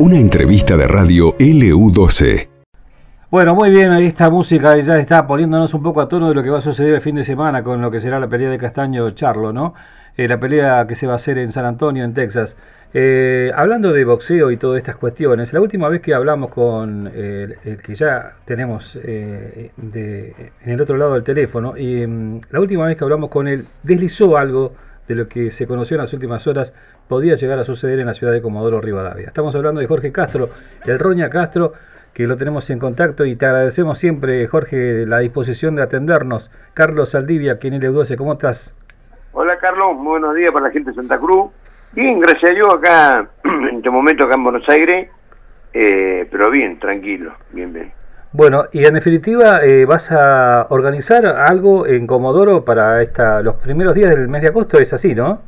Una entrevista de radio LU12. Bueno, muy bien, ahí esta música ya está poniéndonos un poco a tono de lo que va a suceder el fin de semana con lo que será la pelea de Castaño Charlo, ¿no? Eh, la pelea que se va a hacer en San Antonio, en Texas. Eh, hablando de boxeo y todas estas cuestiones, la última vez que hablamos con eh, el que ya tenemos en el otro lado del teléfono, y mm, la última vez que hablamos con él, deslizó algo de lo que se conoció en las últimas horas podía llegar a suceder en la ciudad de Comodoro Rivadavia. Estamos hablando de Jorge Castro, el Roña Castro, que lo tenemos en contacto y te agradecemos siempre, Jorge, la disposición de atendernos. Carlos Saldivia, quien le 12 ¿cómo estás? Hola Carlos, muy buenos días para la gente de Santa Cruz. Bien, gracias a Dios acá, en este momento acá en Buenos Aires, eh, pero bien, tranquilo, bien, bien. Bueno, y en definitiva, eh, ¿vas a organizar algo en Comodoro para esta, los primeros días del mes de agosto? Es así, ¿no?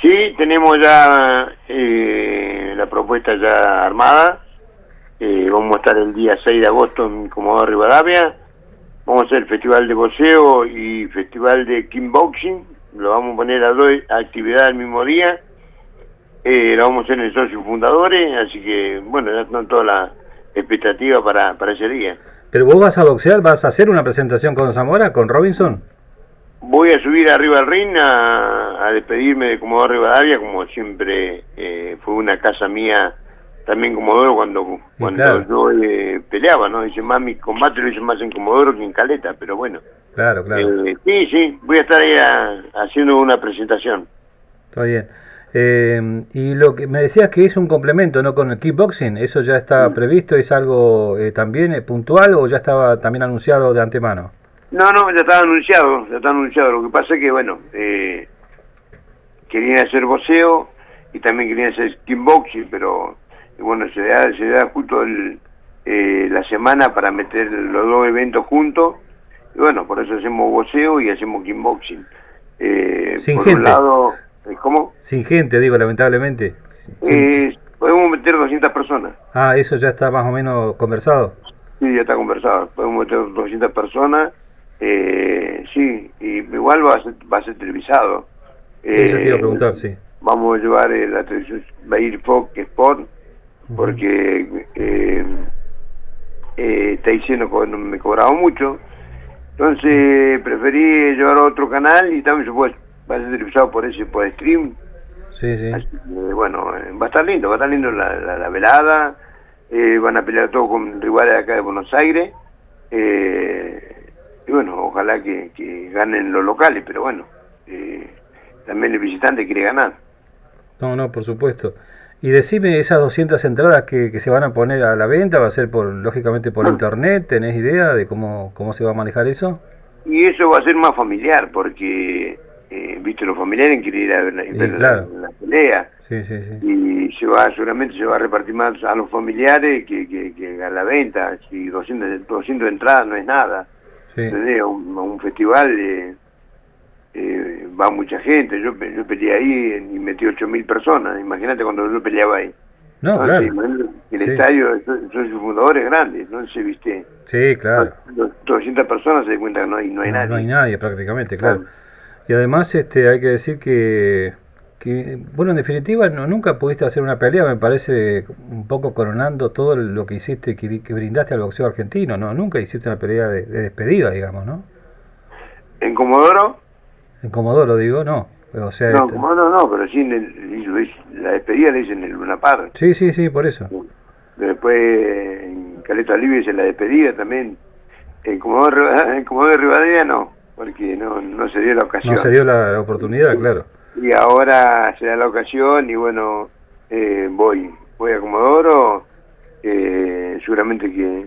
Sí, tenemos ya eh, la propuesta ya armada. Eh, vamos a estar el día 6 de agosto en Comodoro Rivadavia. Vamos a hacer el festival de boxeo y festival de kickboxing. Lo vamos a poner a dos actividades al mismo día. Eh, lo vamos a hacer en el socio fundadores, así que bueno, ya están todas las expectativas para, para ese día. ¿Pero vos vas a boxear? ¿Vas a hacer una presentación con Zamora, con Robinson? Voy a subir arriba al ring a, despedirme de Comodoro Rivadavia, como siempre eh, fue una casa mía también Comodoro cuando cuando yo eh, peleaba, ¿no? Dice, más mi combate lo hice más en Comodoro que en Caleta, pero bueno. Claro, claro. Eh, sí, sí, voy a estar ahí haciendo una presentación. Está bien. Y lo que me decías que es un complemento, ¿no? Con el kickboxing, ¿eso ya está previsto? ¿Es algo también puntual o ya estaba también anunciado de antemano? No, no, ya estaba anunciado, ya está anunciado. Lo que pasa es que, bueno, eh, querían hacer boxeo y también querían hacer kickboxing, pero bueno, se da, se da justo eh, la semana para meter los dos eventos juntos. Y bueno, por eso hacemos boxeo y hacemos kickboxing. Eh, Sin por gente. Un lado, eh, ¿Cómo? Sin gente, digo, lamentablemente. Eh, podemos meter 200 personas. Ah, eso ya está más o menos conversado. Sí, ya está conversado. Podemos meter 200 personas eh, sí, y igual va a ser, va a ser televisado. Eso te iba a eh, preguntar, sí. Vamos a llevar eh, la televisión, va a ir Fox Sport, porque eh, está diciendo que no me cobraba mucho. Entonces preferí llevar a otro canal y también se puede, va a ser televisado por ese, por stream. Sí, sí. bueno, va a estar lindo, va a estar lindo la, la, velada. van a pelear todo con rivales acá de Buenos Aires. Eh, y bueno, ojalá que, ganen los locales, pero bueno, eh, también el visitante quiere ganar. No, no, por supuesto. Y decime, esas 200 entradas que, se van a poner a la venta, ¿va a ser por lógicamente por internet? ¿Tenés idea de cómo, cómo se va a manejar eso? Y eso va a ser más familiar, porque, eh, viste, los familiares quieren ir a ver la, pelea. Sí, sí, sí. Y se va, seguramente se va a repartir más a los familiares que, que, a la venta. Si 200, 200 entradas no es nada. Sí. Un, un, festival eh, eh, va mucha gente. Yo, yo peleé ahí y metí 8.000 personas. Imagínate cuando yo peleaba ahí. No, claro. El estadio, son sus fundadores grandes, ¿no? Se viste. Sí, claro. 200 personas se dan cuenta que no hay, no hay nadie. No hay nadie prácticamente, claro. Y además este hay que decir que que, bueno, en definitiva, no, nunca pudiste hacer una pelea, me parece un poco coronando todo lo que hiciste, que, brindaste al boxeo argentino, ¿no? Nunca hiciste una pelea de, despedida, digamos, ¿no? ¿En Comodoro? En Comodoro, digo, no. O sea, no, Comodoro no, pero sí, en la despedida le dicen en el Lunapar. Sí, sí, sí, por eso. Después en Caleta Olivia en la despedida también. En Comodoro, en Comodoro de Rivadavia no, porque no, no se dio la ocasión. No se dio la oportunidad, claro y ahora se da la ocasión y bueno, eh, voy, voy a Comodoro, eh, seguramente que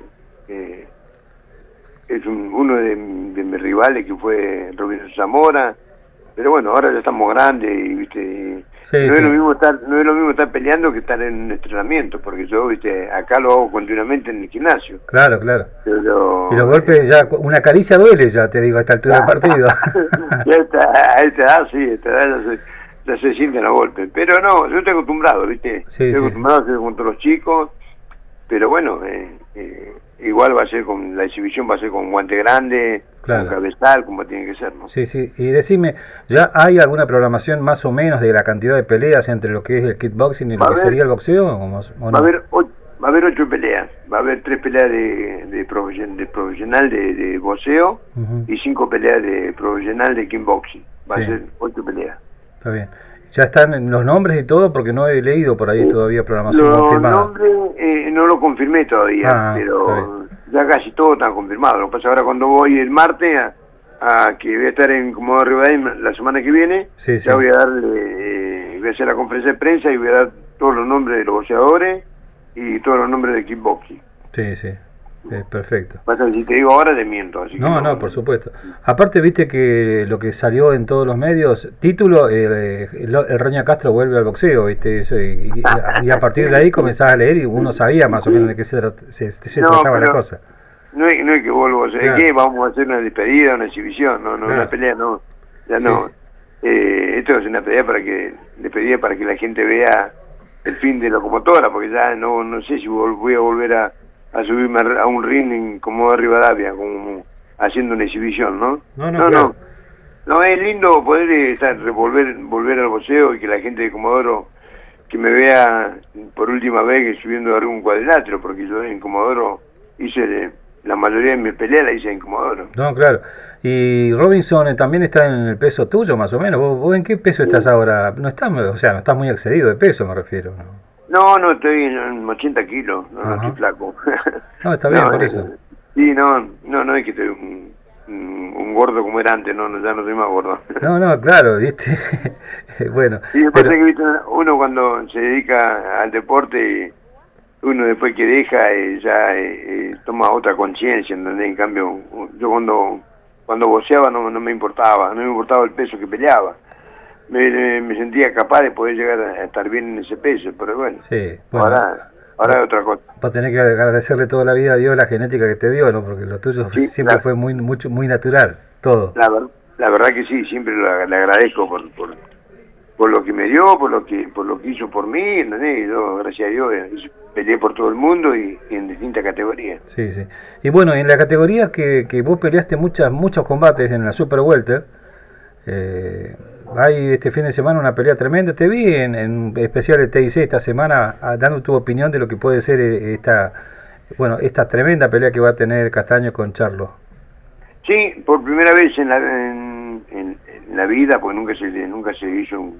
es uno de, mis rivales que fue Robinson Zamora, pero bueno, ahora ya estamos grandes y viste, no, Es lo mismo estar, no es lo mismo estar peleando que estar en entrenamiento, porque yo viste, acá lo hago continuamente en el gimnasio. Claro, claro. y los golpes ya, una caricia duele ya, te digo, a esta altura del partido. ya está, a esta edad sí, a esta edad ya se, ya se sienten los golpes. Pero no, yo estoy acostumbrado, viste, estoy acostumbrado a hacer contra los chicos, pero bueno, eh, eh, igual va a ser con, la exhibición va a ser con guante grande, claro. cabezal, como tiene que ser. ¿no? Sí, sí. Y decime, ¿ya hay alguna programación más o menos de la cantidad de peleas entre lo que es el kickboxing y lo que sería el boxeo? va, a haber ocho, va a haber ocho peleas. Va a haber tres peleas de, de, profesional de, de boxeo y cinco peleas de profesional de kickboxing. Va a ser ocho peleas. Está bien. ¿Ya están los nombres y todo? Porque no he leído por ahí todavía programación confirmada. Los nombres eh, no lo confirmé todavía, ah, pero ya casi todo está confirmado. Lo que pasa ahora cuando voy el martes a, que voy a estar en Comodoro Rivadavia la semana que viene, ya voy a darle, eh, voy a hacer la conferencia de prensa y voy a dar todos los nombres de los boxeadores y todos los nombres de kickboxing. Sí, sí. Eh, perfecto. si te digo ahora te miento. no, no, por supuesto. Aparte, viste que lo que salió en todos los medios, título, eh, el, Roña Castro vuelve al boxeo, viste, Eso, y, a partir de ahí comenzaba a leer y uno sabía más o menos de qué se, trataba la cosa. No es, no es que vuelvo, a que vamos a hacer una despedida, una exhibición, no, no una pelea, no, ya no. Eh, esto es una pelea para que, despedida para que la gente vea el fin de locomotora, porque ya no, no sé si voy a volver a a subirme a un ring en, como de Rivadavia, como haciendo una exhibición, ¿no? No, no, no. No, es lindo poder estar, volver, volver al boxeo y que la gente de Comodoro que me vea por última vez subiendo algún cuadrilátero, porque yo en Comodoro hice la mayoría de mi pelea la hice en Comodoro. No, claro. Y Robinson eh, también está en el peso tuyo, más o menos. ¿Vos, en qué peso estás ahora? No estás, o sea, no estás muy excedido de peso, me refiero. ¿no? No, no, estoy en 80 kilos, no, no estoy flaco. No, está bien, por eh, eso. Sí, no, no, no es que estoy un, un, gordo como era antes, no, ya no soy más gordo. No, no, claro, viste. bueno. Sí, pero... que ¿viste? uno cuando se dedica al deporte, uno después que deja eh, ya eh, toma otra conciencia, ¿entendés? En cambio, yo cuando cuando boxeaba no, no me importaba, no me importaba el peso que peleaba me, sentía capaz de poder llegar a estar bien en ese peso, pero bueno, sí, ahora, ahora es otra cosa. Va a tener que agradecerle toda la vida a Dios la genética que te dio, ¿no? Porque lo tuyo siempre fue muy mucho muy natural, todo. La, la verdad que sí, siempre le agradezco por, por, por lo que me dio, por lo que por lo que hizo por mí, ¿entendés? Yo, gracias a Dios, eh, peleé por todo el mundo y, en distintas categorías. Sí, sí. Y bueno, en la categoría que, que vos peleaste muchas muchos combates en la Super Welter, eh, hay este fin de semana una pelea tremenda. Te vi en, en especial de TIC esta semana ah, dando tu opinión de lo que puede ser eh, esta bueno esta tremenda pelea que va a tener Castaño con Charlo. Sí, por primera vez en la, en, la vida, porque nunca se nunca se hizo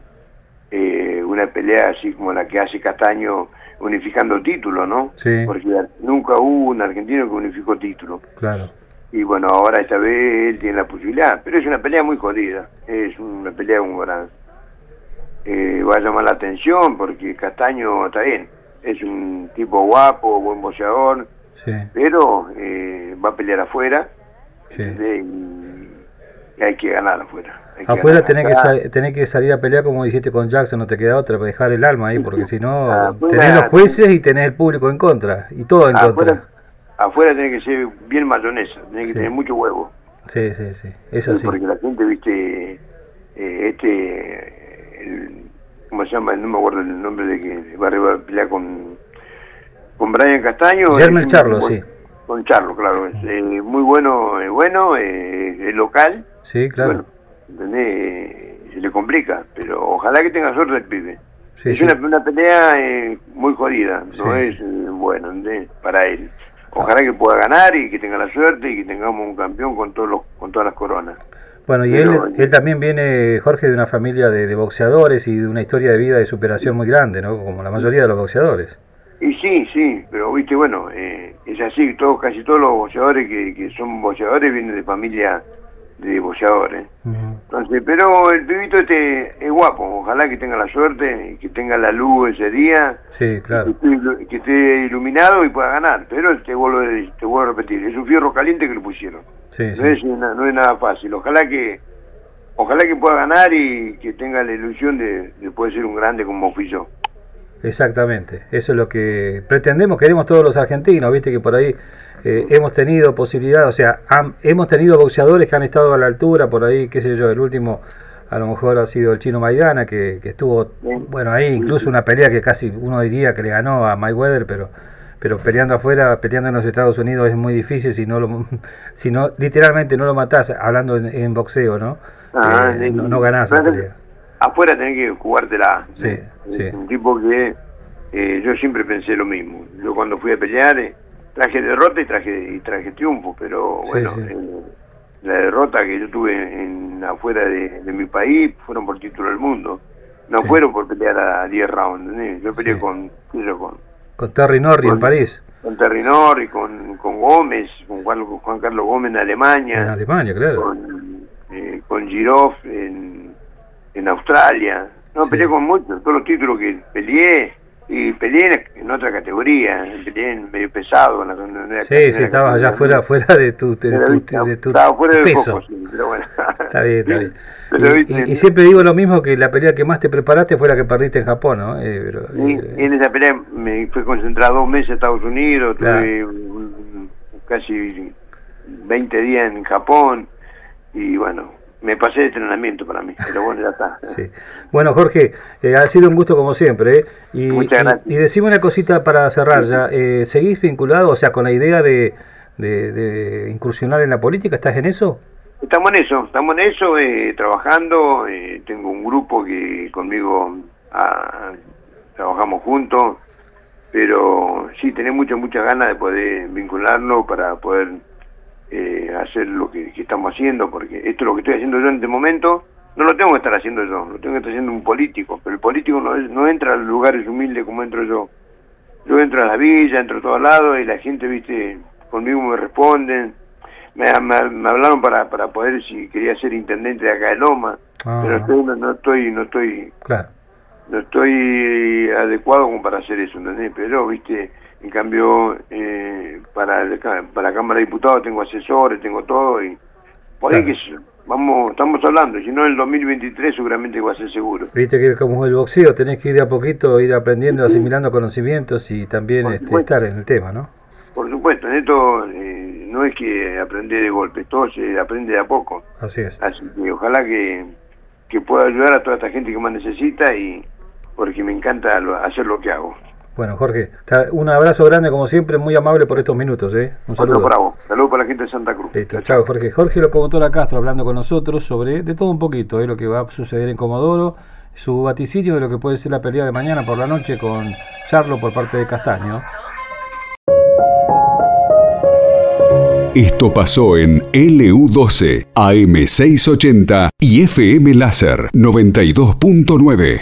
eh, una pelea así como la que hace Castaño unificando títulos, ¿no? Sí. Porque nunca hubo un argentino que unificó título. Claro y bueno, ahora esta vez él tiene la posibilidad, pero es una pelea muy jodida, es una pelea como para... Eh, va a llamar la atención porque Castaño está bien, es un tipo guapo, buen boxeador, pero eh, va a pelear afuera y, hay que ganar afuera. afuera tenés que, que salir a pelear como dijiste con Jackson, no te queda otra para dejar el alma ahí, porque si no, tenés los jueces y tenés el público en contra, y todo en contra afuera tiene que ser bien mayonesa, tiene que tener mucho huevo. Sí, sí, sí, eso sí. Porque la gente, viste, eh, este, el, ¿cómo se llama? No me acuerdo el nombre de que va a pelear con, con Brian Castaño. Germán Charlo, sí. Con Charlo, claro. Es, eh, muy bueno, eh, bueno, eh, es local. Sí, claro. Bueno, se le complica, pero ojalá que tenga suerte el pibe. es Una, una, pelea muy jodida, no es bueno para él. Ojalá que pueda ganar y que tenga la suerte y que tengamos un campeón con todos los, con todas las coronas. Bueno, y él, él también viene, Jorge, de una familia de, boxeadores y de una historia de vida de superación muy grande, ¿no? Como la mayoría de los boxeadores. Y sí, sí, pero viste, bueno, eh, es así, todos, casi todos los boxeadores que, que son boxeadores vienen de familia de boxeadores. Entonces, pero el pibito este es guapo, ojalá que tenga la suerte y que tenga la luz ese día. Sí, claro. Que esté, iluminado y pueda ganar. Pero te vuelvo, te vuelvo a repetir, es un fierro caliente que le pusieron. Sí, no, Es, no es nada fácil. Ojalá que ojalá que pueda ganar y que tenga la ilusión de, de poder ser un grande como fui yo. Exactamente, eso es lo que pretendemos, queremos todos los argentinos, viste que por ahí eh, hemos tenido posibilidad, o sea, hemos tenido boxeadores que han estado a la altura, por ahí, qué sé yo, el último a lo mejor ha sido el chino Maidana, que, estuvo, bueno, ahí incluso una pelea que casi uno diría que le ganó a Mayweather, pero pero peleando afuera, peleando en los Estados Unidos es muy difícil si no lo, si no, literalmente no lo matás, hablando en, boxeo, ¿no? Ah, eh, no, no, ganás la pelea. Afuera tenés que jugártela. Sí, sí. Un tipo que eh, yo siempre pensé lo mismo. Yo cuando fui a pelear eh, traje derrota y traje y traje triunfo, pero bueno, la derrota que yo tuve en afuera de, mi país fueron por título del mundo. No fueron por pelear a 10 rounds. Yo peleé con, con con Terry Norri en París. Con Terry Norri, con, con Gómez, con Juan, Carlos Gómez en Alemania. En Alemania, claro. Con, eh, con Giroff en, en Australia. No, peleé con muchos, todos los títulos que peleé. Y peleé en otra categoría, peleé en medio pesado. sí, sí, estabas allá fuera, fuera de tu, de, tu, de tu estaba fuera del peso. sí, pero bueno. Está bien, está bien. Y, siempre digo lo mismo, que la pelea que más te preparaste fue la que perdiste en Japón, ¿no? Eh, pero, eh, en esa pelea me fui concentrado dos meses en Estados Unidos, tuve casi 20 días en Japón y bueno, me pasé de entrenamiento para mí, pero bueno, ya está. Sí. Bueno, Jorge, eh, ha sido un gusto como siempre. ¿eh? Y, Muchas gracias. Y, decime una cosita para cerrar ya. Eh, ¿Seguís vinculado, o sea, con la idea de, de incursionar en la política? ¿Estás en eso? Estamos en eso, estamos en eso, eh, trabajando. Eh, tengo un grupo que conmigo ah, trabajamos juntos, pero sí, tenés muchas, muchas ganas de poder vincularnos para poder eh, hacer lo que, estamos haciendo, porque esto es lo que estoy haciendo yo en este momento, no lo tengo que estar haciendo yo, lo tengo que estar haciendo un político, pero el político no, no entra a lugares humildes como entro yo. Yo entro a la villa, entro a todos lados y la gente, viste, conmigo me responden me, hablaron para, para poder si quería ser intendente de acá de Loma, ah. pero estoy, no, estoy, no estoy, no estoy adecuado como para hacer eso, ¿entendés? Pero, viste, en cambio, eh, para, para la Cámara de Diputados tengo asesores, tengo todo y por ahí que vamos, estamos hablando, si no en el 2023 seguramente va a ser seguro. Viste que como el boxeo tenés que ir de a poquito, ir aprendiendo, asimilando conocimientos y también este, estar en el tema, ¿no? Por supuesto, en esto eh, no es que aprender de golpe, todo se aprende de a poco. Así es. Así que ojalá que, que pueda ayudar a toda esta gente que más necesita y porque me encanta hacer lo que hago. Bueno, Jorge, un abrazo grande como siempre, muy amable por estos minutos. ¿eh? Un saludo. para vos, saludo para la gente de Santa Cruz. Listo, chao Jorge. Jorge Locomotora Castro hablando con nosotros sobre de todo un poquito, ¿eh? lo que va a suceder en Comodoro, su vaticinio de lo que puede ser la pelea de mañana por la noche con Charlo por parte de Castaño. Esto pasó en LU12, AM680 y FM Láser 92.9.